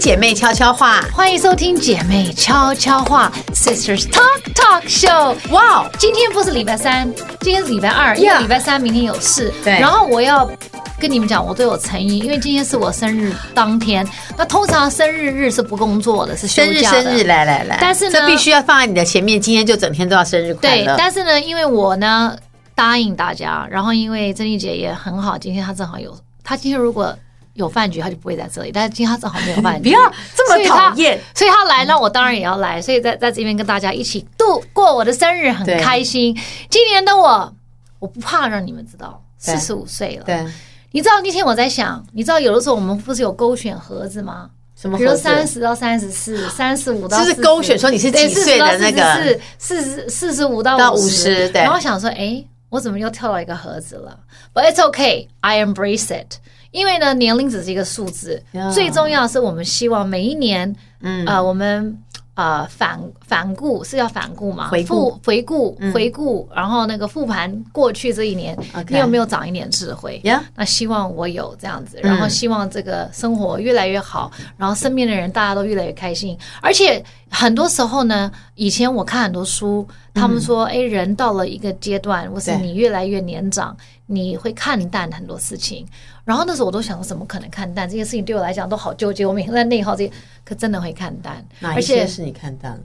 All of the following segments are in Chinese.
姐妹悄悄话，欢迎收听姐妹悄悄话 Sisters Talk Talk Show。哇，今天不是礼拜三，今天是礼拜二，因为礼拜三明天有事。对，然后我要跟你们讲，我都有诚意，因为今天是我生日当天。那通常生日日是不工作的，是休假的。生日生日，来来来，但是呢，这必须要放在你的前面，今天就整天都要生日快乐。对，但是呢，因为我呢答应大家，然后因为珍妮姐也很好，今天她正好有，她今天如果。有饭局，他就不会在这里。但是今天他正好没有饭局，不要这么讨厌。所以他来，那我当然也要来。所以在在这边跟大家一起度过我的生日，很开心。今年的我，我不怕让你们知道，四十五岁了。对，你知道那天我在想，你知道有的时候我们不是有勾选盒子吗？什么？比如三十到三十四，三十五到就是勾选说你是几岁的那个四十四十五到五十。对。然后想说，哎，我怎么又跳到一个盒子了？But it's okay, I embrace it. 因为呢，年龄只是一个数字.最重要的是我们希望每一年，嗯，呃，我们呃反反顾是要反顾嘛，回顾回顾、嗯、回顾，然后那个复盘过去这一年.你有没有长一点智慧？那希望我有这样子，然后希望这个生活越来越好，嗯、然后身边的人大家都越来越开心，而且很多时候呢，以前我看很多书，他们说，哎、嗯，人到了一个阶段，或是你越来越年长，你会看淡很多事情。然后那时候我都想说，怎么可能看淡这些事情？对我来讲都好纠结。我每天在内耗这些，可真的会看淡。哪一些是你看淡了？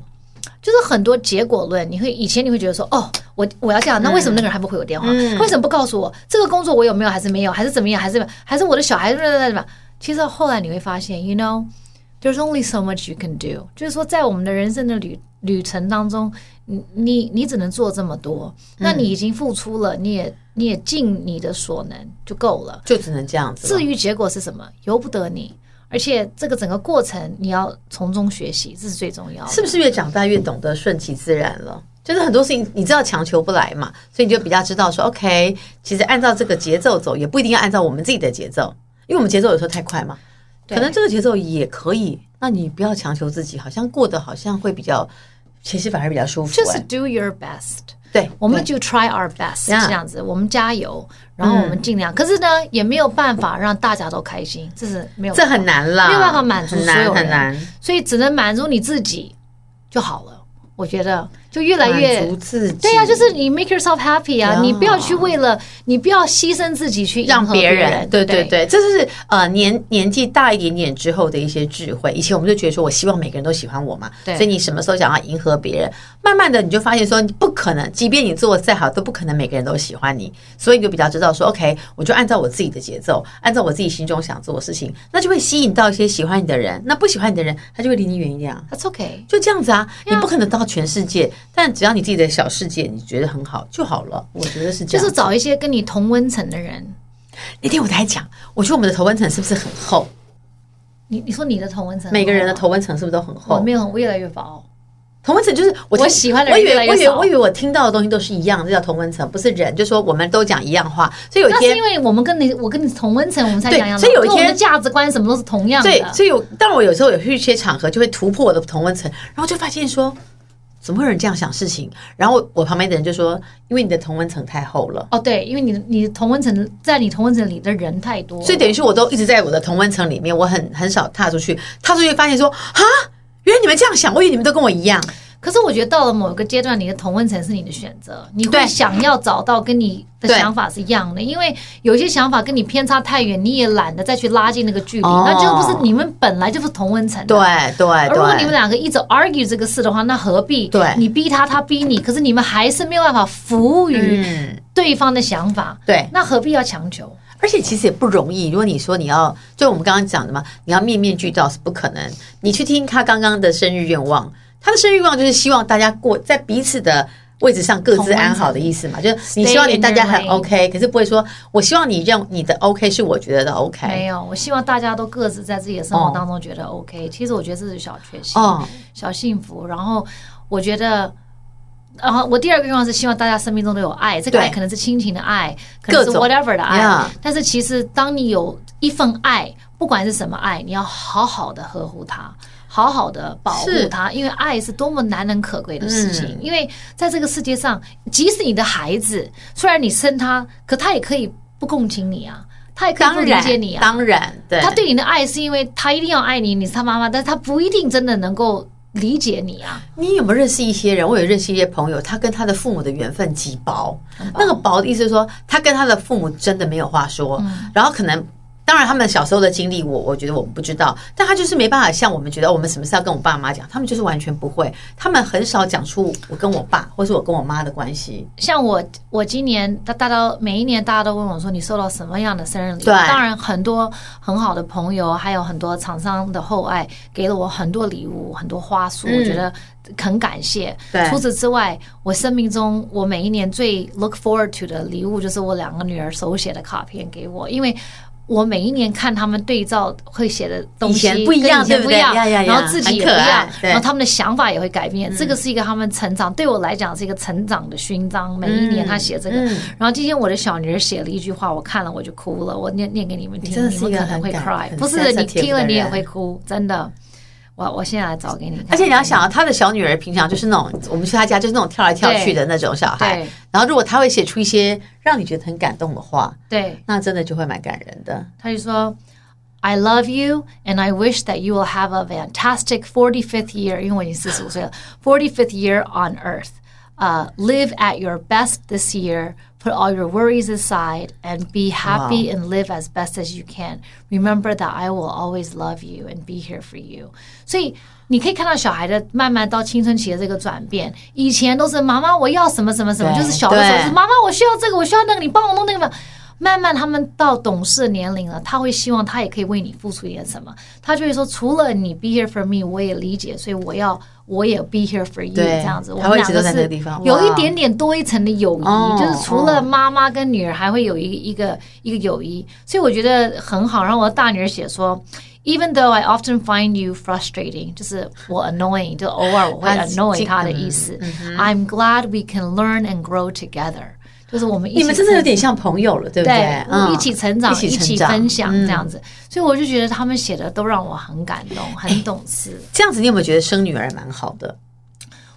就是很多结果论。你会以前你会觉得说，哦，我我要这样，那为什么那个人还不回我电话？嗯、为什么不告诉我这个工作我有没有，还是没有，还是怎么样，还是还是我的小孩子怎么？其实后来你会发现，you know，there's only so much you can do。就是说，在我们的人生的旅旅程当中，你你你只能做这么多。那你已经付出了，你也。你也尽你的所能就够了，就只能这样子。至于结果是什么，由不得你。而且这个整个过程，你要从中学习，这是最重要的。是不是越长大越懂得顺其自然了？就是很多事情你知道强求不来嘛，所以你就比较知道说，OK，其实按照这个节奏走，也不一定要按照我们自己的节奏，因为我们节奏有时候太快嘛。可能这个节奏也可以，那你不要强求自己，好像过得好像会比较，其实反而比较舒服。就是 do your best。对，我们就 try our best 这样子，我们加油，然后我们尽量。嗯、可是呢，也没有办法让大家都开心，这是没有，这很难了，没有办法满足所有人，很难，很难，所以只能满足你自己就好了。我觉得就越来越自己，对呀、啊，就是你 make yourself happy 啊，你不要去为了，你不要牺牲自己去让别人，对对对，这就是呃年年纪大一点点之后的一些智慧。以前我们就觉得说，我希望每个人都喜欢我嘛，所以你什么时候想要迎合别人，慢慢的你就发现说，你不可能，即便你做的再好，都不可能每个人都喜欢你，所以你就比较知道说，OK，我就按照我自己的节奏，按照我自己心中想做的事情，那就会吸引到一些喜欢你的人，那不喜欢你的人，他就会离你远一点。That's OK，就这样子啊你不可能到全世界。但只要你自己的小世界你觉得很好就好了，我觉得是这样。就是找一些跟你同温层的人。那天我在讲，我觉得我们的同温层是不是很厚？你你说你的同温层，每个人的同温层是不是都很厚？我没有，我越来越薄。同温层就是我，我喜欢的人越来越少。我以为我以为我以为我听到的东西都是一样，这叫同温层，不是人。就说我们都讲一样话，所以有一天，那是因为我们跟你我跟你同温层，我们才讲一样。所以有一天价值观什么都是同样的。对，所以有，但我有时候有去一些场合，就会突破我的同温层，然后就发现说。怎么会有人这样想事情？然后我旁边的人就说：“因为你的同温层太厚了。”哦，对，因为你的你的同温层在你同温层里的人太多，所以等于是我都一直在我的同温层里面，我很很少踏出去。踏出去发现说：“啊，原来你们这样想，我以为你们都跟我一样。”可是我觉得到了某一个阶段，你的同温层是你的选择，你会想要找到跟你的想法是一样的，因为有些想法跟你偏差太远，你也懒得再去拉近那个距离，哦、那就不是你们本来就是同温层。对对对。如果你们两个一直 argue 这个事的话，那何必？对，你逼他，他逼你，可是你们还是没有办法服务于对方的想法。对、嗯，那何必要强求？而且其实也不容易。如果你说你要，就我们刚刚讲的嘛，你要面面俱到是不可能。你去听他刚刚的生日愿望。他的生日愿望就是希望大家过在彼此的位置上各自安好的意思嘛，就是你希望你大家很 OK，可是不会说我希望你认你的 OK 是我觉得的 OK，没有，我希望大家都各自在自己的生活当中觉得 OK。其实我觉得这是小确幸，哦，小幸福。然后我觉得，然后我第二个愿望是希望大家生命中都有爱，这个爱可能是亲情的爱，可能是 whatever 的爱。但是其实当你有一份爱，不管是什么爱，你要好好的呵护它。好好的保护他，因为爱是多么难能可贵的事情。嗯。因为在这个世界上，即使你的孩子，虽然你生他，可他也可以不共情你啊。他也可以不理解你啊。当然，对，他对你的爱是因为他一定要爱你，你是他妈妈，但是他不一定真的能够。理解你啊！你有没有认识一些人？我有认识一些朋友，他跟他的父母的缘分极薄。那个薄的意思是说，他跟他的父母真的没有话说，嗯、然后可能。当然，他们小时候的经历，我我觉得我们不知道，但他就是没办法像我们觉得我们什么事要跟我爸妈讲，他们就是完全不会，他们很少讲出我跟我爸或是我跟我妈的关系。像我，我今年大大家每一年大家都问我说，你收到什么样的生日礼物？对，当然很多很好的朋友，还有很多厂商的厚爱，给了我很多礼物，很多花束，嗯、我觉得很感谢。对，除此之外，我生命中我每一年最 look forward to 的礼物，就是我两个女儿手写的卡片给我，因为。我每一年看他们对照会写的东西不一样，对不对？然后自己也不一样，然后他们的想法也会改变。这个是一个他们成长，对我来讲是一个成长的勋章。每一年他写这个，然后今天我的小女儿写了一句话，我看了我就哭了。我念念给你们听，你们可能会 cry，不是你听了你也会哭，真的。我我现在来找给你看。而且你要想啊，他的小女儿平常就是那种，我们去他家就是那种跳来跳去的那种小孩。然后如果他会写出一些让你觉得很感动的话，对，那真的就会蛮感人的。他就说：“I love you, and I wish that you will have a fantastic forty fifth year。”因为我已经四十五岁了，forty fifth year on earth. Uh, live at your best this year. Put all your worries aside and be happy and live as best as you can. Remember that I will always love you and be here for you. 所以你可以看到小孩的慢慢到青春期的这个转变。以前都是妈妈我要什么什么什么，就是小的时候是妈妈我需要这个，我需要那个，你帮我弄那个。 慢慢他们到懂事的年龄了，他会希望他也可以为你付出一点什么。他就会说，除了你 be here for me，我也理解，所以我要。我也 be here for you 这样子，我们两个是有一点点多一层的友谊，就是除了妈妈跟女儿，还会有一一个一个友谊，所以我觉得很好。然后我的大女儿写说，Even though I often find you frustrating，就是我 annoying，就偶尔我会 annoy 他的意思。I'm glad we can learn and grow together。就是我们一起，你们真的有点像朋友了，对不对？对，我们一起成长，一起分享这样子，所以我就觉得他们写的都让我很感动，很懂事。这样子，你有没有觉得生女儿蛮好的？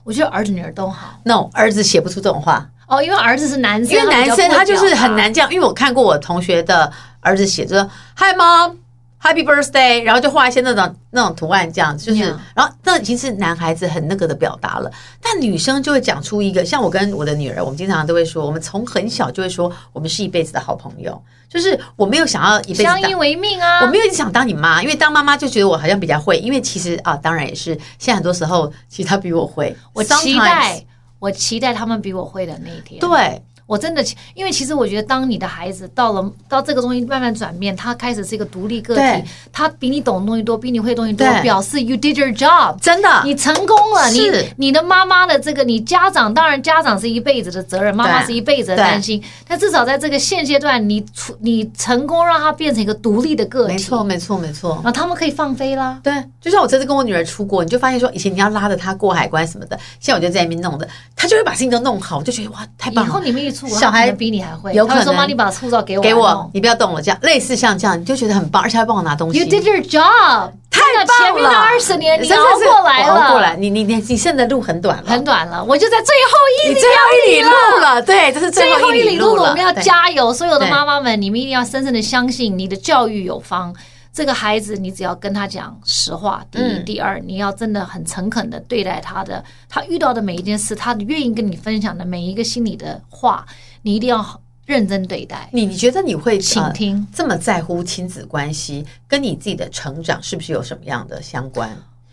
我觉得儿子女儿都好。No，儿子写不出这种话哦，因为儿子是男生，因为男生他就是很难这样。因为我看过我同学的儿子写着 Hi mom。Happy birthday，然后就画一些那种那种图案，这样子就是.然后那已经是男孩子很那个的表达了。但女生就会讲出一个，像我跟我的女儿，我们经常都会说，我们从很小就会说，我们是一辈子的好朋友。就是我没有想要一辈子相依为命啊，我没有想当你妈，因为当妈妈就觉得我好像比较会，因为其实啊，当然也是，现在很多时候其实他比我会。我期待，我期待他们比我会的那一天。对。我真的，因为其实我觉得，当你的孩子到了到这个东西慢慢转变，他开始是一个独立个体，他比你懂的东西多，比你会的东西多，表示 you did your job，真的，你成功了。你你的妈妈的这个，你家长当然家长是一辈子的责任，妈妈是一辈子的担心，但至少在这个现阶段，你出你成功让他变成一个独立的个体，没错没错没错，然后他们可以放飞啦。对，就像我这次跟我女儿出国，你就发现说，以前你要拉着她过海关什么的，现在我就在那边弄的，她就会把事情都弄好，我就觉得哇，太棒了。以后你们一小孩比你。还会有可能说，妈，你把护照给我，给我，你不要动我，这样类似像这样，你就觉得很棒，而且还帮我拿东西。You did your job，太棒了！前面的二十年你熬过来了，熬过来，你你你你剩的路很短了，很短了。我就在最后一里，最后一里路了，对，这是最后一里路了。我们要加油，所有的妈妈们，你们一定要深深的相信，你的教育有方。这个孩子，你只要跟他讲实话。第一，第二，你要真的很诚恳的对待他的，他遇到的每一件事，他愿意跟你分享的每一个心里的话。你一定要认真对待。你你觉得你会倾听、呃、这么在乎亲子关系，跟你自己的成长是不是有什么样的相关？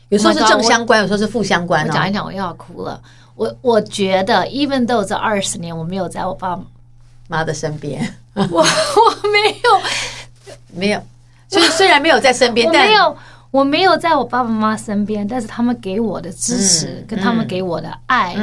有时候是正相关，有时候是负相关、哦。我讲一讲，我又要哭了。我我觉得，even though 这二十年我没有在我爸妈的身边，我我没有没有，就是 虽然没有在身边，但没有。我没有在我爸爸妈妈身边，但是他们给我的支持跟他们给我的爱，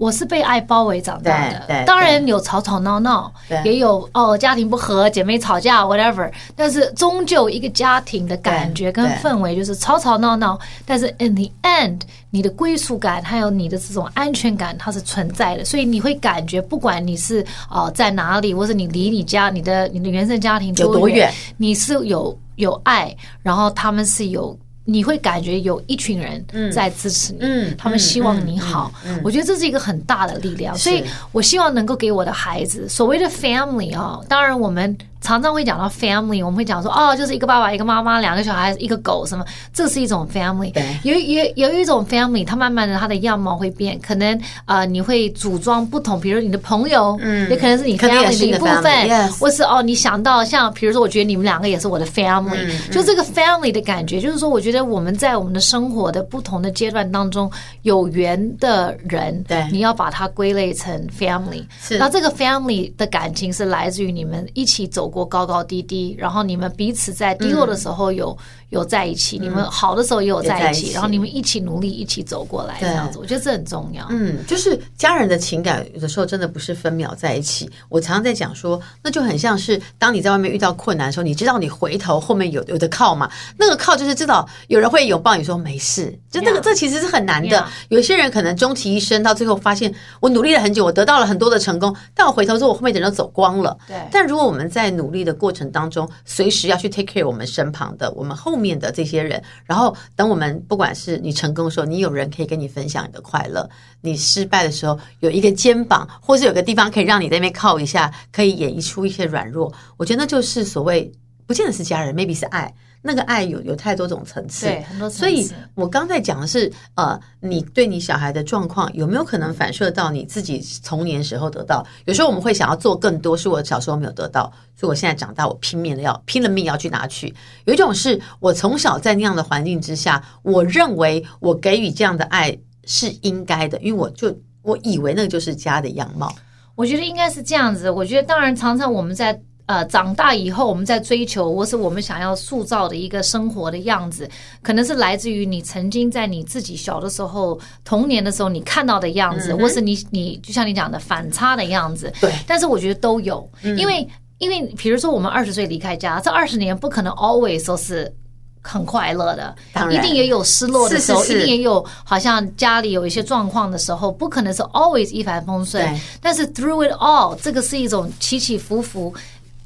我是被爱包围长大的。当然有吵吵闹闹，也有哦家庭不和，姐妹吵架，whatever。但是终究一个家庭的感觉跟氛围就是吵吵闹闹，但是 in the end，你的归属感还有你的这种安全感它是存在的，所以你会感觉不管你是哦在哪里，或者你离你家你的你的原生家庭有多远，你是有。有爱，然后他们是有，你会感觉有一群人在支持你，嗯，他们希望你好，嗯，我觉得这是一个很大的力量，所以我希望能够给我的孩子所谓的 family 啊，当然我们常常会讲到 family，我们会讲说哦，就是一个爸爸、一个妈妈、两个小孩、一个狗什么，这是一种 family。对，有有有一种 family，它慢慢的它的样貌会变，可能呃你会组装不同，比如你的朋友，嗯，也可能是你 family 的一部分，嗯、或是哦你想到像比如说，我觉得你们两个也是我的 family，就这个 family 的感觉，就是说我觉得我们在我们的生活的不同的阶段当中有缘的人，对，你要把它归类成 family，是，那这个 family 的感情是来自于你们一起走过高高低低，然后你们彼此在低落的时候有、嗯、有在一起，你们好的时候也有在一起，嗯、然后你们一起努力，一起走过来，这样子，我觉得这很重要。嗯，就是家人的情感有的时候真的不是分秒在一起。我常常在讲说，那就很像是当你在外面遇到困难的时候，你知道你回头后面有有的靠嘛？那个靠就是知道有人会拥抱你说没事，就那个这其实是很难的。有些人可能终其一生到最后发现，我努力了很久，我得到了很多的成功，但我回头之后，我后面的人都走光了。对，但如果我们在努力的过程当中，随时要去 take care 我们身旁的、我们后面的这些人，然后等我们不管是你成功的时候，你有人可以跟你分享你的快乐；你失败的时候，有一个肩膀，或是有个地方可以让你在那边靠一下，可以演绎出一些软弱。我觉得那就是所谓，不见得是家人，maybe 是爱。那个爱有有太多种层次，对，很多层次。所以我刚才讲的是，呃，你对你小孩的状况有没有可能反射到你自己童年时候得到？有时候我们会想要做更多，是我小时候没有得到，所以我现在长大，我拼命的要拼了命要去拿去。有一种是我从小在那样的环境之下，我认为我给予这样的爱是应该的，因为我就我以为那个就是家的样貌。我觉得应该是这样子。我觉得当然，常常我们在。呃，长大以后，我们在追求或是我们想要塑造的一个生活的样子，可能是来自于你曾经在你自己小的时候、童年的时候你看到的样子，嗯、或是你你就像你讲的反差的样子。对，但是我觉得都有，嗯、因为因为比如说我们二十岁离开家，这二十年不可能 always 都是很快乐的，一定也有失落的时候，是是是一定也有好像家里有一些状况的时候，不可能是 always 一帆风顺。但是 through it all，这个是一种起起伏伏。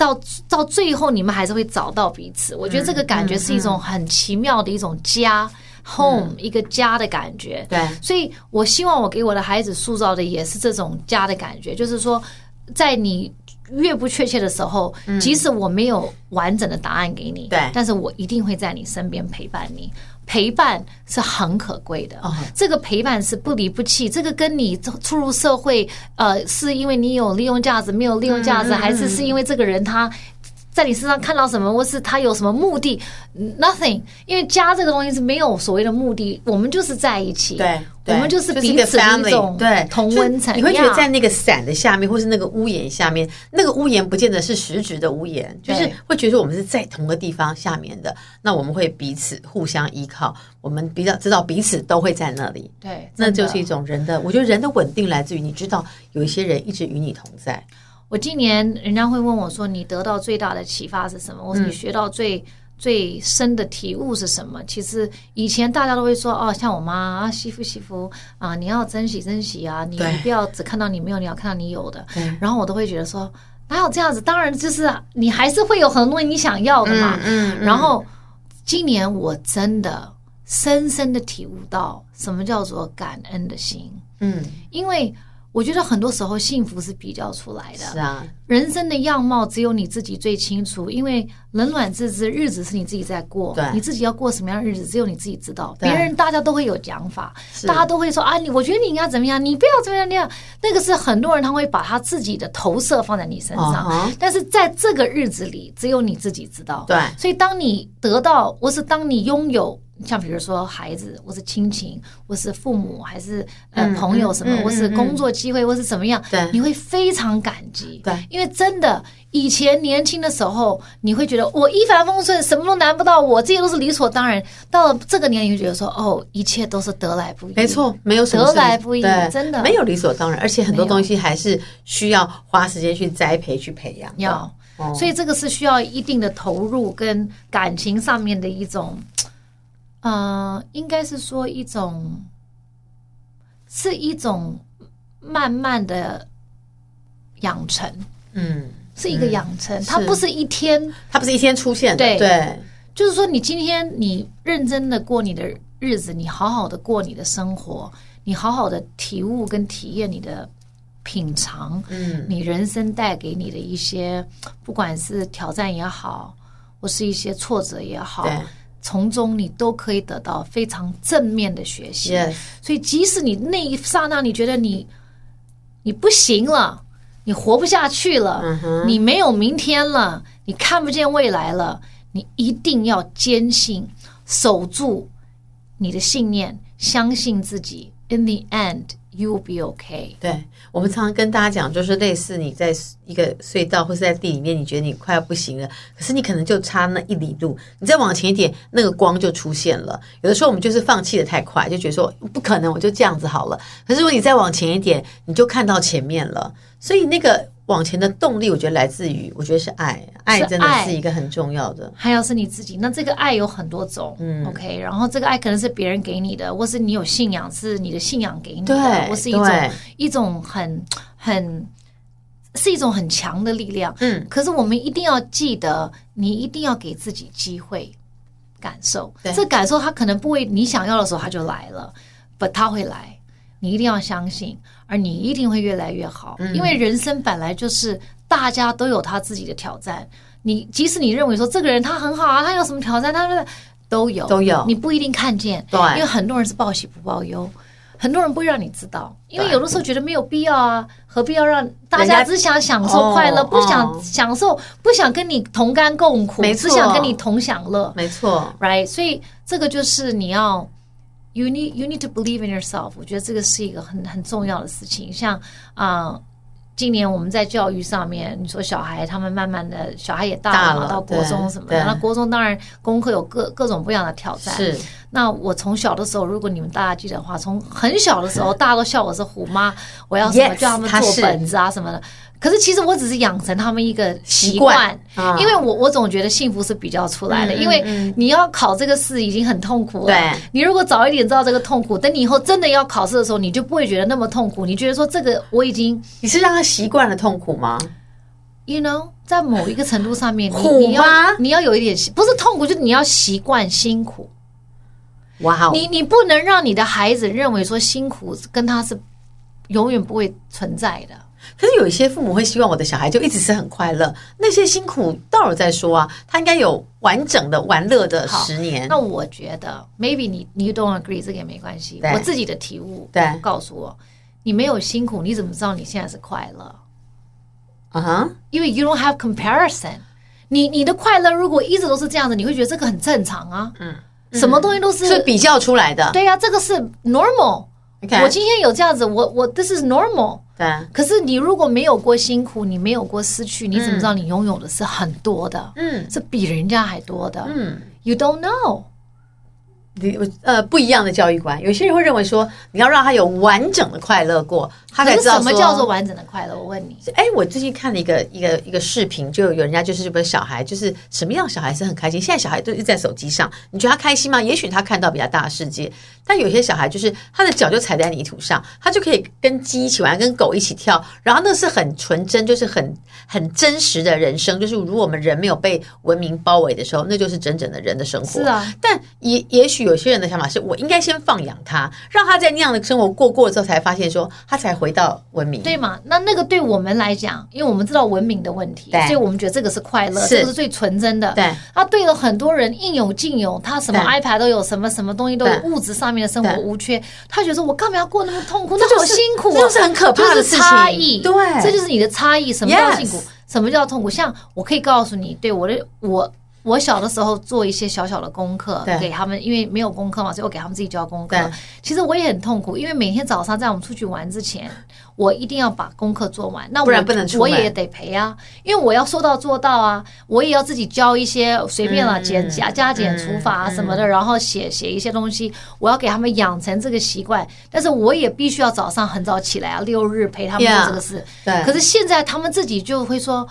到到最后，你们还是会找到彼此。我觉得这个感觉是一种很奇妙的一种家、嗯、home、嗯、一个家的感觉。对，所以我希望我给我的孩子塑造的也是这种家的感觉，就是说，在你越不确切的时候，嗯、即使我没有完整的答案给你，对，但是我一定会在你身边陪伴你。陪伴是很可贵的，这个陪伴是不离不弃。这个跟你出入社会，呃，是因为你有利用价值，没有利用价值，还是是因为这个人他在你身上看到什么，或是他有什么目的？Nothing，因为家这个东西是没有所谓的目的，我们就是在一起。对。我们就是彼此的一种对同温层。你会觉得在那个伞的下面，或是那个屋檐下面，那个屋檐不见得是实质的屋檐，就是会觉得我们是在同个地方下面的。那我们会彼此互相依靠，我们比较知道彼此都会在那里。对，那就是一种人的。我觉得人的稳定来自于你知道有一些人一直与你同在。我今年人家会问我说：“你得到最大的启发是什么？”我说：“你学到最。”最深的体悟是什么？其实以前大家都会说哦，像我妈啊，媳妇媳妇啊，你要珍惜珍惜啊，你不要只看到你没有，你要看到你有的。然后我都会觉得说，哪有这样子？当然就是你还是会有很多你想要的嘛。嗯。嗯，然后今年我真的深深的体悟到什么叫做感恩的心。嗯，因为。我觉得很多时候幸福是比较出来的。是啊，人生的样貌只有你自己最清楚，因为冷暖自知，日子是你自己在过。对，你自己要过什么样的日子，只有你自己知道。别人大家都会有讲法，大家都会说啊，你我觉得你应该怎么样，你不要怎么样那样。那个是很多人他会把他自己的投射放在你身上，但是在这个日子里，只有你自己知道。对，所以当你得到，或是当你拥有。像比如说孩子，或是亲情，或是父母，还是呃朋友什么，或是工作机会，或是怎么样，对，你会非常感激。对，因为真的以前年轻的时候，你会觉得我一帆风顺，什么都难不到我，这些都是理所当然。到了这个年龄，你会觉得说哦，一切都是得来不易。没错，没有什么得来不易，真的没有理所当然，而且很多东西还是需要花时间去栽培、去培养。要，所以这个是需要一定的投入跟感情上面的一种。呃，应该是说一种，是一种慢慢的养成，嗯，是一个养成，嗯、它不是。一天，它不是一天出现的，对，对，就是说你今天你认真的过你的日子，你好好的过你的生活，你好好的体悟跟体验你的品尝，嗯，你人生带给你的一些，嗯、不管是挑战也好，或是一些挫折也好，从中你都可以得到非常正面的学习。所以，即使你那一刹那你觉得你你不行了，你活不下去了，你没有明天了，你看不见未来了，你一定要坚信，守住你的信念，相信自己。In the end, you will be okay。对，我们常常跟大家讲，就是类似你在一个隧道或是在地里面，你觉得你快要不行了，可是你可能就差那一里路，你再往前一点，那个光就出现了。有的时候我们就是放弃的太快，就觉得说不可能，我就这样子好了。可是如果你再往前一点，你就看到前面了。所以那个。往前的动力，我觉得来自于，我觉得是爱，爱真的是一个很重要的。还有是你自己，那这个爱有很多种，嗯，OK。然后这个爱可能是别人给你的，或是你有信仰，是你的信仰给你的，对或是一种一种很很是一种很强的力量。嗯，可是我们一定要记得，你一定要给自己机会感受。这感受它可能不会你想要的时候它就来了，but 它会来。你一定要相信，而你一定会越来越好，嗯、因为人生本来就是大家都有他自己的挑战。你即使你认为说这个人他很好啊，他有什么挑战，他们都有。都有，你不一定看见。对，因为很多人是报喜不报忧，很多人不会让你知道，因为有的时候觉得没有必要啊，何必要让大家只想享受快乐，不想享受，不想跟你同甘共苦，只想跟你同享乐，没错，right？所以这个就是你要。You need you need to believe in yourself。我觉得这个是一个很很重要的事情。像啊、呃，今年我们在教育上面，你说小孩他们慢慢的小孩也大了嘛，到国中什么的。那国中当然功课有各各种不一样的挑战。是。那我从小的时候，如果你们大家记得的话，从很小的时候，大家都笑我是虎妈，我要什么叫他们做本子啊什么的。可是其实我只是养成他们一个习惯，因为我我总觉得幸福是比较出来的，因为你要考这个试已经很痛苦了。对，你如果早一点知道这个痛苦，等你以后真的要考试的时候，你就不会觉得那么痛苦。你觉得说这个我已经，你是让他习惯了痛苦吗？You know，在某一个程度上面，你你要你要有一点不是痛苦，就是你要习惯辛苦。哇，你你不能让你的孩子认为说辛苦跟他是永远不会存在的。可是有一些父母会希望我的小孩就一直是很快乐，那些辛苦到了再说啊，他应该有完整的玩乐的十年。那我觉得，maybe 你你 don't agree 这个也没关系。我自己的体悟，对，告诉我，你没有辛苦，你怎么知道你现在是快乐？啊哈、uh，huh? 因为 you don't have comparison 你。你你的快乐如果一直都是这样子，你会觉得这个很正常啊。嗯，什么东西都是是比较出来的。对呀、啊，这个是 normal。我今天有这样子，我我 this is normal。对，可是你如果没有过辛苦，你没有过失去，你怎么知道你拥有的是很多的？嗯，是比人家还多的。嗯，You don't know。你呃不一样的教育观，有些人会认为说你要让他有完整的快乐过，他才知道什么叫做完整的快乐。我问你，哎，我最近看了一个一个一个视频，就有人家就是不是小孩，就是什么样小孩是很开心。现在小孩都是在手机上，你觉得他开心吗？也许他看到比较大的世界，但有些小孩就是他的脚就踩在泥土上，他就可以跟鸡一起玩，跟狗一起跳，然后那是很纯真，就是很 很真实的人生。就是如果我们人没有被文明包围的时候，那就是真正的人的生活。是啊，但也也许。有些人的想法是我应该先放养他，让他在那样的生活过过了之后，才发现说他才回到文明，对吗？那那个对我们来讲，因为我们知道文明的问题，所以我们觉得这个是快乐，这个是最纯真的。对，他对了很多人应有尽有，他什么 iPad 都有，什么什么东西都有，物质上面的生活无缺。他觉得说我干嘛要过那么痛苦，那么辛苦，这就是很可怕的事情。差异，对，这就是你的差异。什么叫辛苦？什么叫痛苦？像我可以告诉你，对我的我。我小的时候做一些小小的功课给他们，因为没有功课嘛，所以我给他们自己教功课。其实我也很痛苦，因为每天早上在我们出去玩之前，我一定要把功课做完。那我不然不能出，我也得陪啊，因为我要说到做到啊，我也要自己教一些随便了减加加减除法啊什么的，然后写写一些东西，我要给他们养成这个习惯。但是我也必须要早上很早起来啊，六日陪他们做这个事。对。可是现在他们自己就会说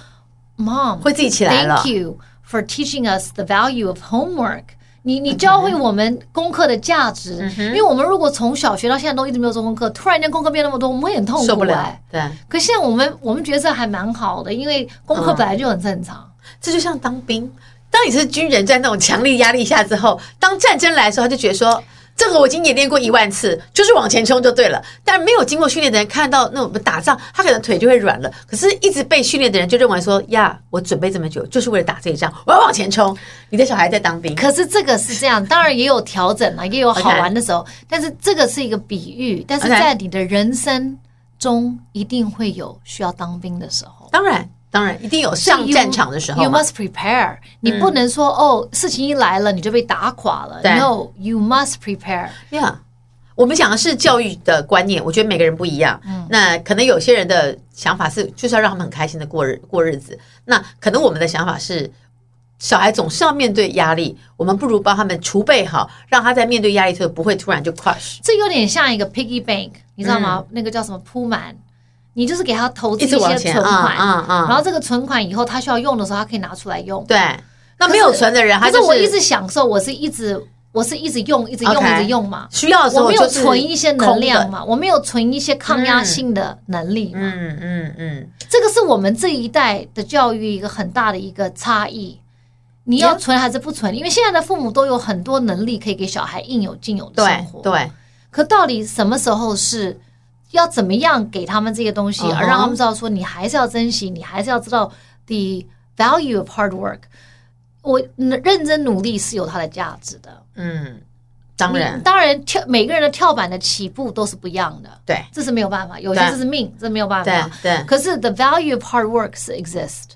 ，Mom 会自己起来了。Thank you。For teaching us the value of homework，你你教会我们功课的价值.因为我们如果从小学到现在都一直没有做功课，突然间功课变那么多，我们会很痛苦，受不了。对，可现在我们我们觉得这还蛮好的，因为功课本来就很正常。嗯、这就像当兵，当你是军人，在那种强力压力下之后，当战争来的时候，他就觉得说。这个我已经演练过一万次，就是往前冲就对了。但没有经过训练的人看到那种打仗，他可能腿就会软了。可是一直被训练的人就认为说呀，我准备这么久就是为了打这一仗，我要往前冲。你的小孩在当兵，可是这个是这样，当然也有调整了，也有好玩的时候。但是这个是一个比喻，但是在你的人生中一定会有需要当兵的时候。当然。当然，一定有上战场的时候。You must prepare。你不能说哦，事情一来了你就被打垮了。No，you must prepare。Yeah，我们讲的是教育的观念，我觉得每个人不一样。嗯，那可能有些人的想法是，就是要让他们很开心的过日过日子。那可能我们的想法是，小孩总是要面对压力，我们不如帮他们储备好，让他在面对压力的时候不会突然就 crush。这有点像一个 piggy bank，你知道吗？那个叫什么铺满。你就是给他投资一些存款，嗯嗯，然后这个存款以后他需要用的时候，他可以拿出来用。对，那没有存的人，可是我一直享受，我是一直我是一直用，一直用，一直用嘛。需要的时候，我没有存一些能量嘛，我没有存一些抗压性的能力嘛。嗯嗯嗯，这个是我们这一代的教育一个很大的一个差异。你要存还是不存？因为现在的父母都有很多能力可以给小孩应有尽有的生活。对，可到底什么时候是？要怎么样给他们这些东西，而让他们知道说，你还是要珍惜，你还是要知道 the value of hard work。我认真努力是有它的价值的。嗯，当然，当然跳每个人的跳板的起步都是不一样的。对，这是没有办法，有些这是命，这没有办法。对，对。可是 the value of hard works exist。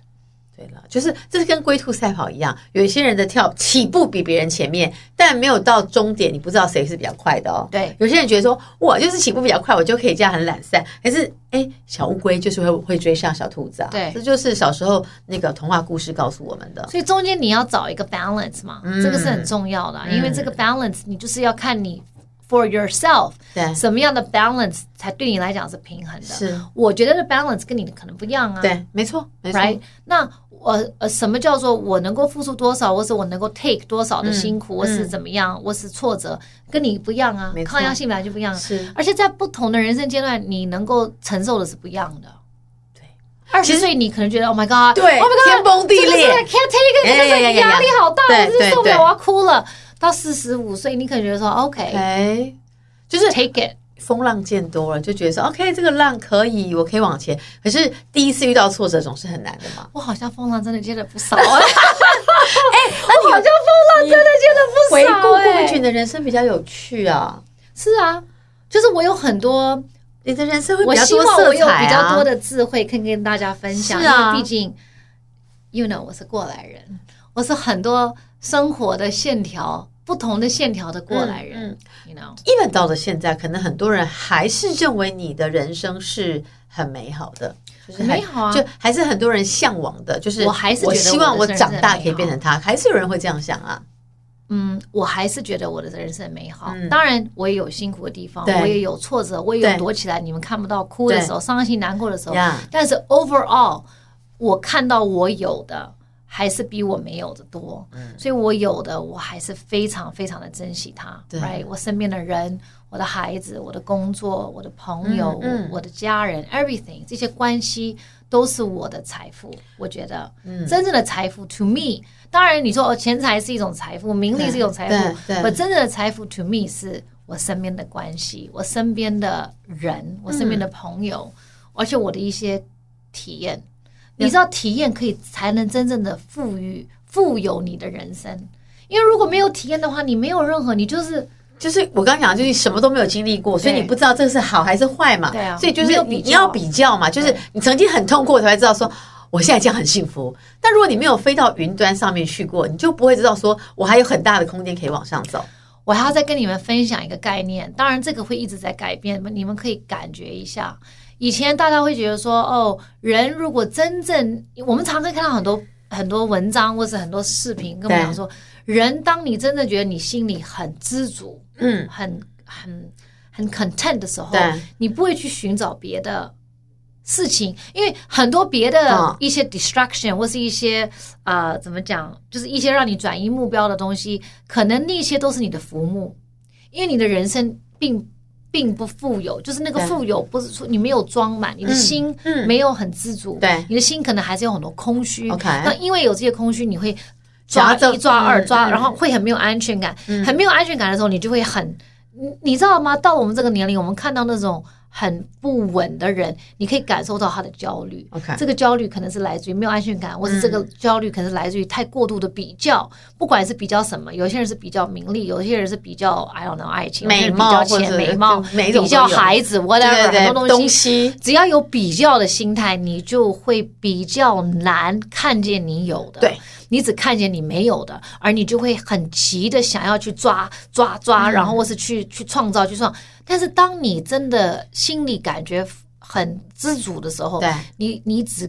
对了，就是这是跟龟兔赛跑一样，有一些人的跳起步比别人前面，但没有到终点，你不知道谁是比较快的哦。对，有些人觉得说，我就是起步比较快，我就可以这样很懒散。可是，哎，小乌龟就是会会追上小兔子啊。对，这就是小时候那个童话故事告诉我们的。所以中间你要找一个 balance 嘛，嗯、这个是很重要的，因为这个 balance 你就是要看你 for yourself，对，什么样的 balance 才对你来讲是平衡的。是，我觉得的 balance 跟你的可能不一样啊。对，没错，没错。Right？那。我呃，什么叫做我能够付出多少，或是我能够 take 多少的辛苦，或是怎么样，或是挫折，跟你不一样啊。抗压性本来就不一样，是。而且在不同的人生阶段，你能够承受的是不一样的。对，二十岁你可能觉得 Oh my God，对，Oh my God，天崩地裂，Can't take 那个压力好大，我真是受不了，我要哭了。到四十五岁，你可能觉得说 OK，就是 take it。风浪见多了，就觉得说 OK，这个浪可以，我可以往前。可是第一次遇到挫折总是很难的嘛。我好像风浪真的见了不少 哎，那我好像风浪真的见了不少。回顾过去，你的人生比较有趣啊。是啊，就是我有很多你的人生会比较多色彩啊，比较多的智慧可以跟大家分享。是啊，因为毕竟，you know，我是过来人，我是很多生活的线条。不同的线条的过来人，嗯，you know，even 到了现在，可能很多人还是认为你的人生是很美好的，就是很美好啊，就还是很多人向往的，就是我还是我希望我长大可以变成他，还是有人会这样想啊。嗯，我还是觉得我的人生很美好。当然，我也有辛苦的地方，我也有挫折，我也有躲起来，你们看不到哭的时候，伤心难过的时候。但是 overall，我看到我有的。还是比我没有的多，嗯，所以我有的我还是非常非常的珍惜它。对，right? 我身边的人，我的孩子，我的工作，我的朋友，嗯嗯、我的家人，everything 这些关系都是我的财富。我觉得，嗯，真正的财富 to me，当然你说哦，钱财是一种财富，名利是一种财富，对，可真正的财富 to me 是我身边的关系，我身边的人，我身边的朋友，嗯，而且我的一些体验。你知道体验可以才能真正的富裕富有你的人生，因为如果没有体验的话，你没有任何，你就是就是我刚刚讲，就是什么都没有经历过，所以你不知道这是好还是坏嘛。对啊，所以就是你你要比较嘛，就是你曾经很痛苦，才会知道说我现在这样很幸福。但如果你没有飞到云端上面去过，你就不会知道说我还有很大的空间可以往上走。我还要再跟你们分享一个概念，当然这个会一直在改变，你们可以感觉一下。以前大家会觉得说，哦，人如果真正，我们常常看到很多很多文章或是很多视频，跟我们讲说，人当你真的觉得你心里很知足，嗯，很很很 content 的时候，你不会去寻找别的事情，因为很多别的一些 distraction 或是一些啊、呃，怎么讲，就是一些让你转移目标的东西，可能那些都是你的浮木，因为你的人生并。并不富有，就是那个富有，不是说你没有装满，你的心没有很知足，对，你的心可能还是有很多空虚。OK，那因为有这些空虚，你会抓一抓二抓，然后会很没有安全感，很没有安全感的时候，你就会很，你你知道吗？到我们这个年龄，我们看到那种。很不稳的人，你可以感受到他的焦虑。Okay. 这个焦虑可能是来自于没有安全感，或是这个焦虑可能是来自于太过度的比较。嗯、不管是比较什么，有些人是比较名利，有些人是比较 I don't know 爱情，美貌或者，美貌，比较孩子，whatever 很多东西，东西。只要有比较的心态，你就会比较难看见你有的。对。你只看见你没有的，而你就会很急的想要去抓抓抓，然后或是去去创造去创。但是当你真的心里感觉很知足的时候，对，你你只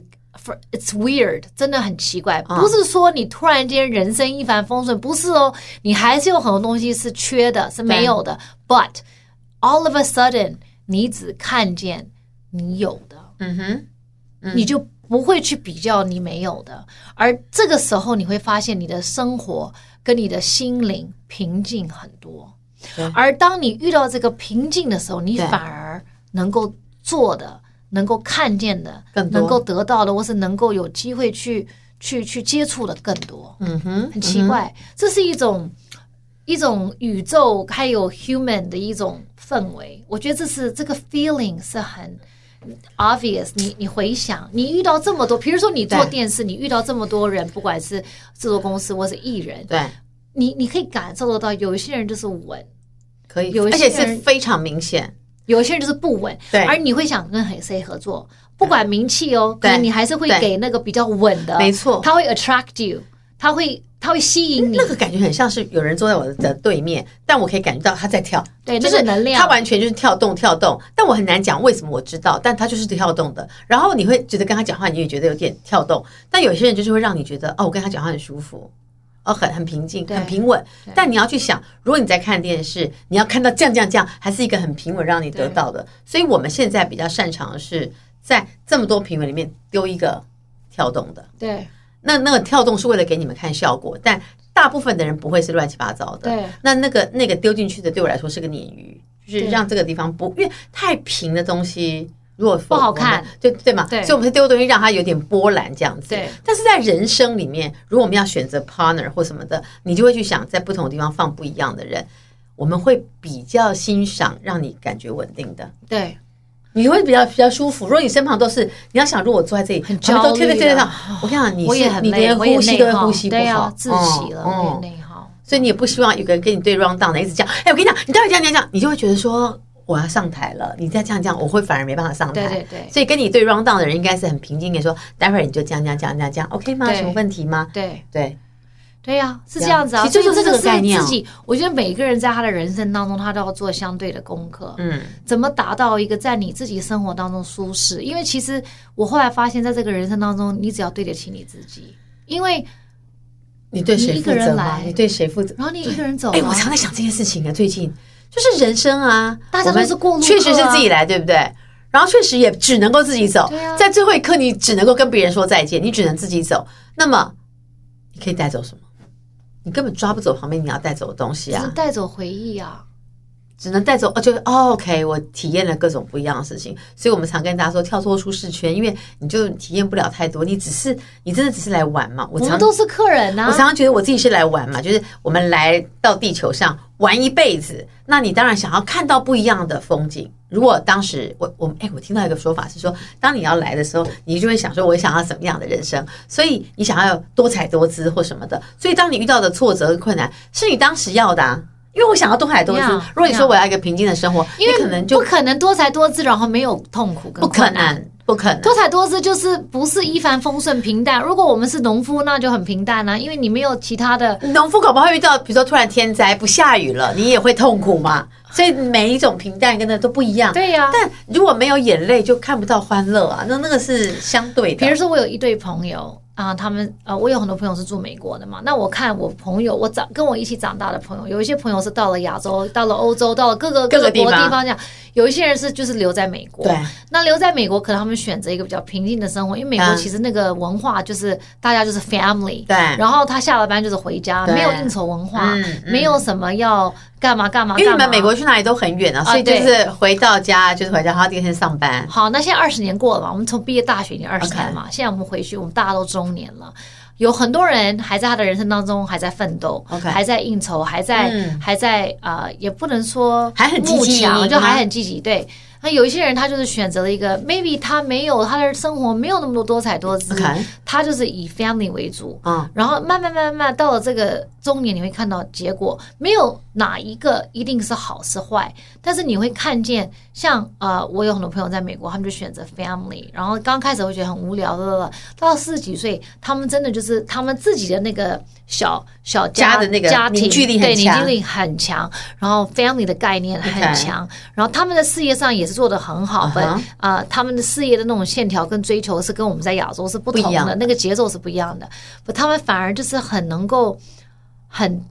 it's weird，真的很奇怪。不是说你突然间人生一帆风顺，不是哦，你还是有很多东西是缺的，是没有的。But all of a sudden，你只看见你有的，嗯哼，嗯你就。不会去比较你没有的，而这个时候你会发现你的生活跟你的心灵平静很多。而当你遇到这个瓶颈的时候，你反而能够做的、能够看见的、能够得到的，或是能够有机会去去去接触的更多。嗯哼，很奇怪，嗯、这是一种一种宇宙还有 human 的一种氛围。我觉得这是这个 feeling 是很。Obvious，你你回想，你遇到这么多，比如说你做电视，你遇到这么多人，不管是制作公司或是艺人，对，你你可以感受得到，有一些人就是稳，可以，有一些人而且是非常明显，有一些人就是不稳，对，而你会想跟谁合作，不管名气哦，对，你还是会给那个比较稳的，没错，他会 attract you，他会。他会吸引你，那个感觉很像是有人坐在我的对面，但我可以感觉到他在跳，对，就是能量，他完全就是跳动跳动，但我很难讲为什么我知道，但他就是跳动的。然后你会觉得跟他讲话，你也觉得有点跳动，但有些人就是会让你觉得哦，我跟他讲话很舒服，哦，很很平静，很平稳。但你要去想，如果你在看电视，你要看到这样这样这样，还是一个很平稳让你得到的。所以我们现在比较擅长的是在这么多平稳里面丢一个跳动的，对。那那个跳动是为了给你们看效果，但大部分的人不会是乱七八糟的。对，那那个那个丢进去的，对我来说是个鲶鱼，就是让这个地方不，因为太平的东西如果不好看，对对嘛，对，所以我们是丢东西让它有点波澜这样子。对，但是在人生里面，如果我们要选择 partner 或什么的，你就会去想在不同的地方放不一样的人，我们会比较欣赏让你感觉稳定的。对。你会比较比较舒服。如果你身旁都是，你要想，如果我坐在这里，很焦虑，对对对，我跟你讲，你我也很累，你连呼吸都会呼吸不好，要窒息了，内耗。所以你也不希望有个人跟你对 round down 的，一直讲，哎，我跟你讲，你待会这样这样这样，你就会觉得说我要上台了，你再这样这样，我会反而没办法上台。对对对。所以跟你对 round down 的人应该是很平静的，说待会儿你就这样这样这样这样这样，OK 吗？什么问题吗？对对。对呀、啊，是这样子啊，其实就是这个概念。自己，我觉得每个人在他的人生当中，他都要做相对的功课。嗯，怎么达到一个在你自己生活当中舒适？因为其实我后来发现，在这个人生当中，你只要对得起你自己，因为你对谁负责？你一个人来，你对谁负责？然后你一个人走。哎，我常在想这件事情啊，最近就是人生啊，大家都是过路、啊，确实是自己来，对不对？然后确实也只能够自己走。啊，在最后一刻，你只能够跟别人说再见，你只能自己走。那么，你可以带走什么？你根本抓不走旁边你要带走的东西啊！带走回忆啊，只能带走哦，就哦，OK，我体验了各种不一样的事情，所以我们常跟大家说跳脱舒适圈，因为你就体验不了太多，你只是你真的只是来玩嘛。我常常都是客人呐、啊，我常常觉得我自己是来玩嘛，就是我们来到地球上玩一辈子，那你当然想要看到不一样的风景。如果当时我我哎，我听到一个说法是说，当你要来的时候，你就会想说，我想要怎么样的人生？所以你想要多彩多姿或什么的。所以当你遇到的挫折和困难，是你当时要的啊。因为我想要多才多姿。如果你说我要一个平静的生活，因为可能就不可能多才多姿，然后没有痛苦跟。不可能。不可能，多彩多姿就是不是一帆风顺平淡。如果我们是农夫，那就很平淡啊，因为你没有其他的。农夫可不会遇到，比如说突然天灾不下雨了，你也会痛苦嘛。所以每一种平淡跟那都不一样。对呀、啊，但如果没有眼泪，就看不到欢乐啊。那那个是相对的。比如说，我有一对朋友。啊，他们呃，我有很多朋友是住美国的嘛。那我看我朋友，我长跟我一起长大的朋友，有一些朋友是到了亚洲，到了欧洲，到了各个各个国地方这样。有一些人是就是留在美国。对。那留在美国，可能他们选择一个比较平静的生活，因为美国其实那个文化就是大家就是 family。对。然后他下了班就是回家，没有应酬文化，没有什么要干嘛干嘛。因为你们美国去哪里都很远啊，所以就是回到家就是回家，然后第二天上班。好，那现在二十年过了嘛，我们从毕业大学已经二十年嘛，现在我们回去，我们大家都中年了。有很多人还在他的人生当中还在奋斗还在应酬，还在、嗯、还在啊、呃，也不能说还很积极，就还很积极，对。那有一些人，他就是选择了一个，maybe 他没有他的生活没有那么多多彩多姿.他就是以 family 为主，啊，然后慢慢慢慢慢到了这个中年，你会看到结果，没有哪一个一定是好是坏，但是你会看见，像呃，我有很多朋友在美国，他们就选择 family，然后刚开始会觉得很无聊的，到四十几岁，他们真的就是他们自己的那个小小家，家的那个家庭凝聚力很强，对，凝聚力很强，然后 family 的概念很强.然后他们的事业上也。是做的很好的啊、uh 他们的事业的那种线条跟追求是跟我们在亚洲是不同的，那个节奏是不一样的。不，他们反而就是很能够很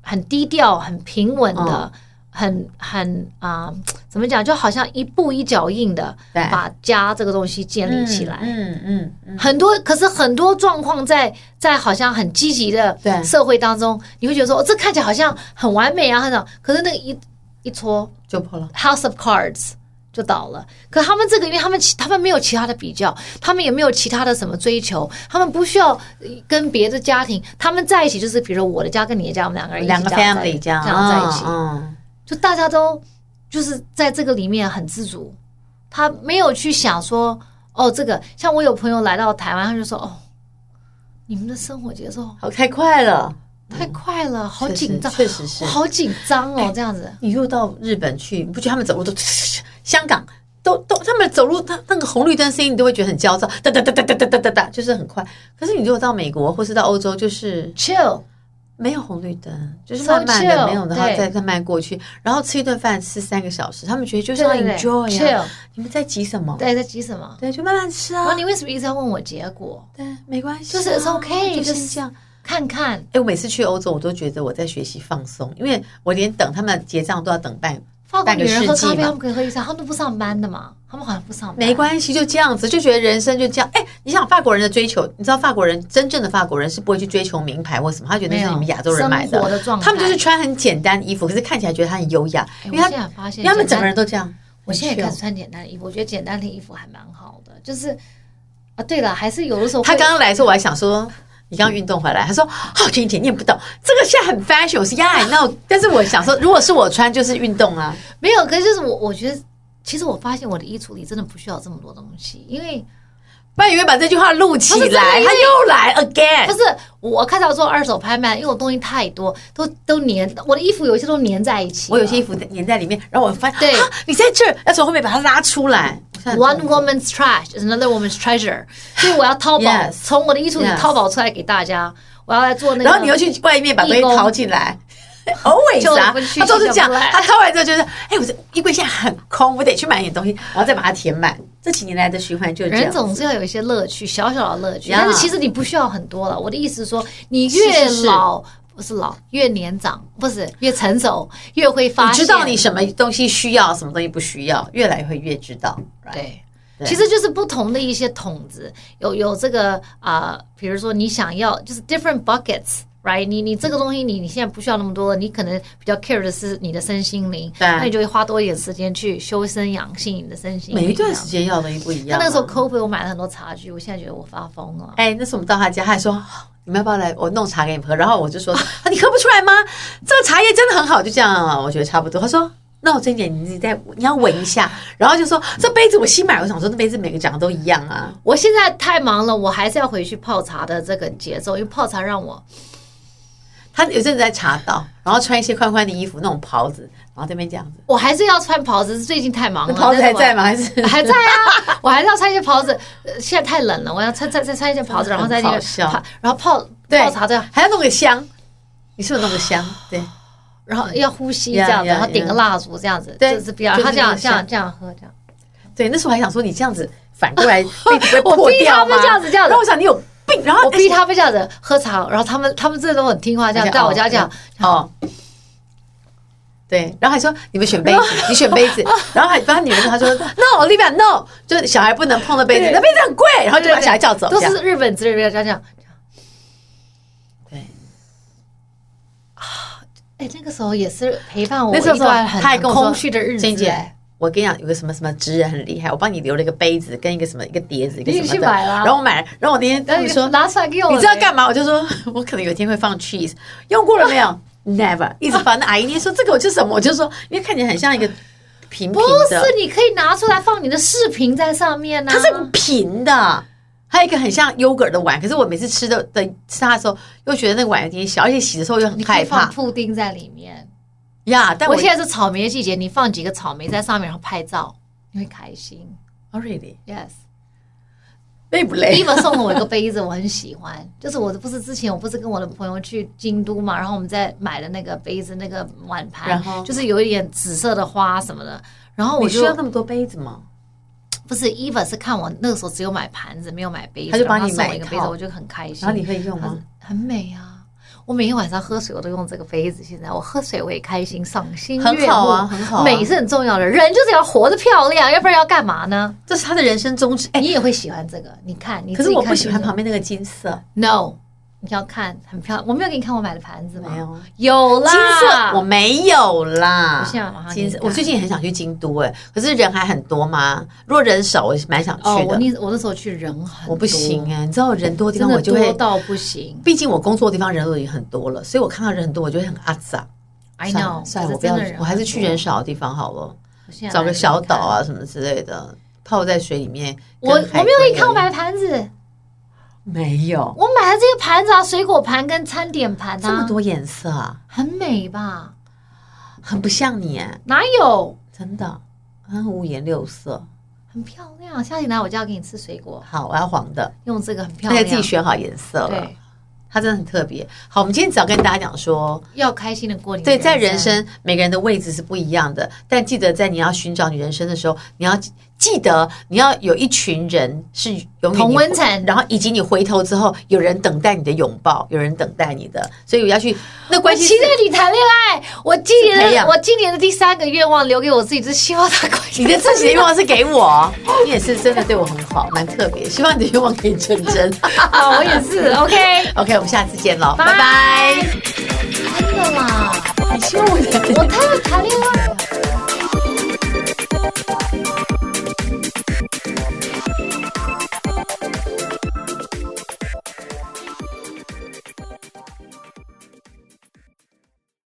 很低调、很平稳的，uh. 很很啊、呃，怎么讲？就好像一步一脚印的把家这个东西建立起来。嗯嗯嗯，很多可是很多状况在在好像很积极的社会当中，你会觉得说，哦，这看起来好像很完美啊，很好。可是那个一一戳就破了。House of Cards。就倒了。可他们这个，因为他们其他们没有其他的比较，他们也没有其他的什么追求，他们不需要跟别的家庭，他们在一起就是，比如说我的家跟你的家，我们两个人两个 family 这样这样在一起，嗯，就大家都就是在这个里面很自主，他没有去想说哦，这个像我有朋友来到台湾，他就说哦，你们的生活节奏好太快了。太快了，好紧张，确实是，好紧张哦，这样子。你又到日本去，你不觉得他们走路都，香港都都，他们走路，他那个红绿灯声音，你都会觉得很焦躁，哒哒哒哒哒哒哒哒，就是很快。可是你如果到美国或是到欧洲，就是 chill，没有红绿灯，就是慢慢的，没有的话再再慢过去，然后吃一顿饭吃三个小时，他们觉得就是要 enjoy 啊。你们在急什么？对，在急什么？对，就慢慢吃啊。你为什么一直要问我结果？对，没关系，就是 it's OK，就是这样。看看，哎，我每次去欧洲，我都觉得我在学习放松，因为我连等他们结账都要等半半个世纪嘛。他们可以喝一下，他们都不上班的嘛，他们好像不上班。没关系，就这样子，就觉得人生就这样。哎，你想法国人的追求，你知道法国人真正的法国人是不会去追求名牌或什么，他觉得是你们亚洲人买的。的他们就是穿很简单的衣服，可是看起来觉得他很优雅。因为他发现，他们整个人都这样。我现在也开始穿简单的衣服，我觉得简单的衣服还蛮好的。就是啊，对了，还是有的时候他刚刚来的时候，我还想说。你刚运动回来，他说：“好，婷婷，你也不懂这个现在很 fashion，我是 Yeah I know。但是我想说，如果是我穿，就是运动啊，没有。可是就是我，我觉得其实我发现我的衣橱里真的不需要这么多东西，因为不然以为把这句话录起来，他又来 again。不是我开始要做二手拍卖，因为我东西太多，都都粘我的衣服，有一些都粘在一起。我有些衣服粘在里面，然后我发现，对，你在这儿，要从后面把它拉出来。” One woman's trash is another woman's treasure。所以我要淘宝，从我的衣橱里淘宝出来给大家。我要来做那个，然后你又去外面把东西淘进来。Always 啊，他都是这样。他掏完之后就是，哎，我这衣柜现在很空，我得去买点东西，然后再把它填满。这几年来的循环就是这样。人总是要有一些乐趣，小小的乐趣。但是其实你不需要很多了。我的意思是说，你越老不是老，越年长不是越成熟，越会发现，知道你什么东西需要，什么东西不需要，越来会越知道。对。其实就是不同的一些桶子，有有这个啊、呃，比如说你想要就是 different buckets，right？你你这个东西你你现在不需要那么多，你可能比较 care 的是你的身心灵，那你就会花多一点时间去修身养性你的身心灵。每一段时间要的也不一样。那个时候 Kobe 我买了很多茶具，我现在觉得我发疯了。哎，那时候我们到他家，他还说你们要不要来我弄茶给你们喝？然后我就说啊，你喝不出来吗？这个茶叶真的很好，就这样啊，我觉得差不多。他说。那我这一点，你再你要闻一下，然后就说这杯子我新买，我想说这杯子每个讲的都一样啊。我现在太忙了，我还是要回去泡茶的这个节奏，因为泡茶让我。他有阵子在茶道，然后穿一些宽宽的衣服，那种袍子，然后这边这样子。我还是要穿袍子，最近太忙了。袍子还在吗？还是还在啊？我还是要穿一些袍子。现在太冷了，我要穿再再穿一件袍子，然后再那个泡，然后泡泡茶这样，还要弄个香。你是不是弄个香？对。然后要呼吸这样子，然后点个蜡烛这样子，就是比较他这样这样这样喝这样。对，那时候我还想说你这样子反过来被 被破掉吗？这样子这样子。然后我想你有病，然后我逼他们这样子喝茶，然后他们他们真的都很听话，这样在我家这样哦。对，然后还说你们选杯子，你选杯子，然后还把女儿他说 No，Olivia，No，就是小孩不能碰的杯子，那杯子很贵，然后就把小孩叫走，都是日本之类的这样这样。哎，那个时候也是陪伴我一段很空虚的日子。姐，我跟你讲，有个什么什么职人很厉害，我帮你留了一个杯子跟一个什么一个碟子，一个什么的。你去买了。然后我买了，然后我那天他们说拿出来给我，你知道干嘛？我就说我可能有一天会放 cheese，用过了没有？Never，一直放。那阿姨你说这个我是什么？我就说因为看起来很像一个平平的。不是，你可以拿出来放你的视频在上面呢、啊。它是平的，还有一个很像 yogurt 的碗，可是我每次吃的的吃它的时候，又觉得那个碗有点小，而且洗的时候又很害怕。放布丁在里面呀，但我，我现在是草莓的季节，你放几个草莓在上面，然后拍照。你会开心？Oh really? Yes. 累不累？Eva 送了我一个杯子，我很喜欢。就是我不是之前我不是跟我的朋友去京都嘛，然后我们在买的那个杯子、那个碗盘，然后就是有一点紫色的花什么的。然后我就需要那么多杯子吗？不是，Eva 是看我那个时候只有买盘子，没有买杯子，他就帮你买一个杯子，我就很开心。然后你可以用吗？很美啊。我每天晚上喝水，我都用这个杯子。现在我喝水，我也开心，赏心悦目。很好啊，很好啊。美是很重要的，人就是要活得漂亮，要不然要干嘛呢？这是他的人生宗旨。哎，你也会喜欢这个？你看，你可是我不喜欢旁边那个金色。No。你要看很漂亮，我没有给你看我买的盘子吗？没有，有啦，金色我没有啦。我现在马上金色，我最近很想去京都哎，可是人还很多吗？如果人少，我蛮想去的。哦，我那我那时候去人很多，我不行哎，你知道人多的地方我就会多到不行。毕竟我工作的地方人都已经很多了，所以我看到人很多，我就会很阿杂。I know，算了，我不要，我还是去人少的地方好了。找个小岛啊什么之类的，泡在水里面。我我没有给你看我买的盘子。没有，我买了这个盘子啊，水果盘跟餐点盘啊，这么多颜色啊，很美吧？很不像你哎，哪有？真的，很五颜六色，很漂亮。下次来我就要给你吃水果。好，我要黄的，用这个很漂亮，而且自己选好颜色了。对，它真的很特别。好，我们今天只要跟大家讲说，要开心的过年。对，在人生每个人的位置是不一样的，但记得在你要寻找你人生的时候，你要。记得你要有一群人是同温层，然后以及你回头之后有人等待你的拥抱，有人等待你的，所以我要去那关系。期待你谈恋爱。我今年的我今年的第三个愿望留给我自己，是希望他关系。你的自己的愿望是给我，你也是真的对我很好，蛮特别。希望你的愿望可以成真。好，我也是。OK OK，我们下次见喽，拜拜。真的吗？你希望我 我他要谈恋爱。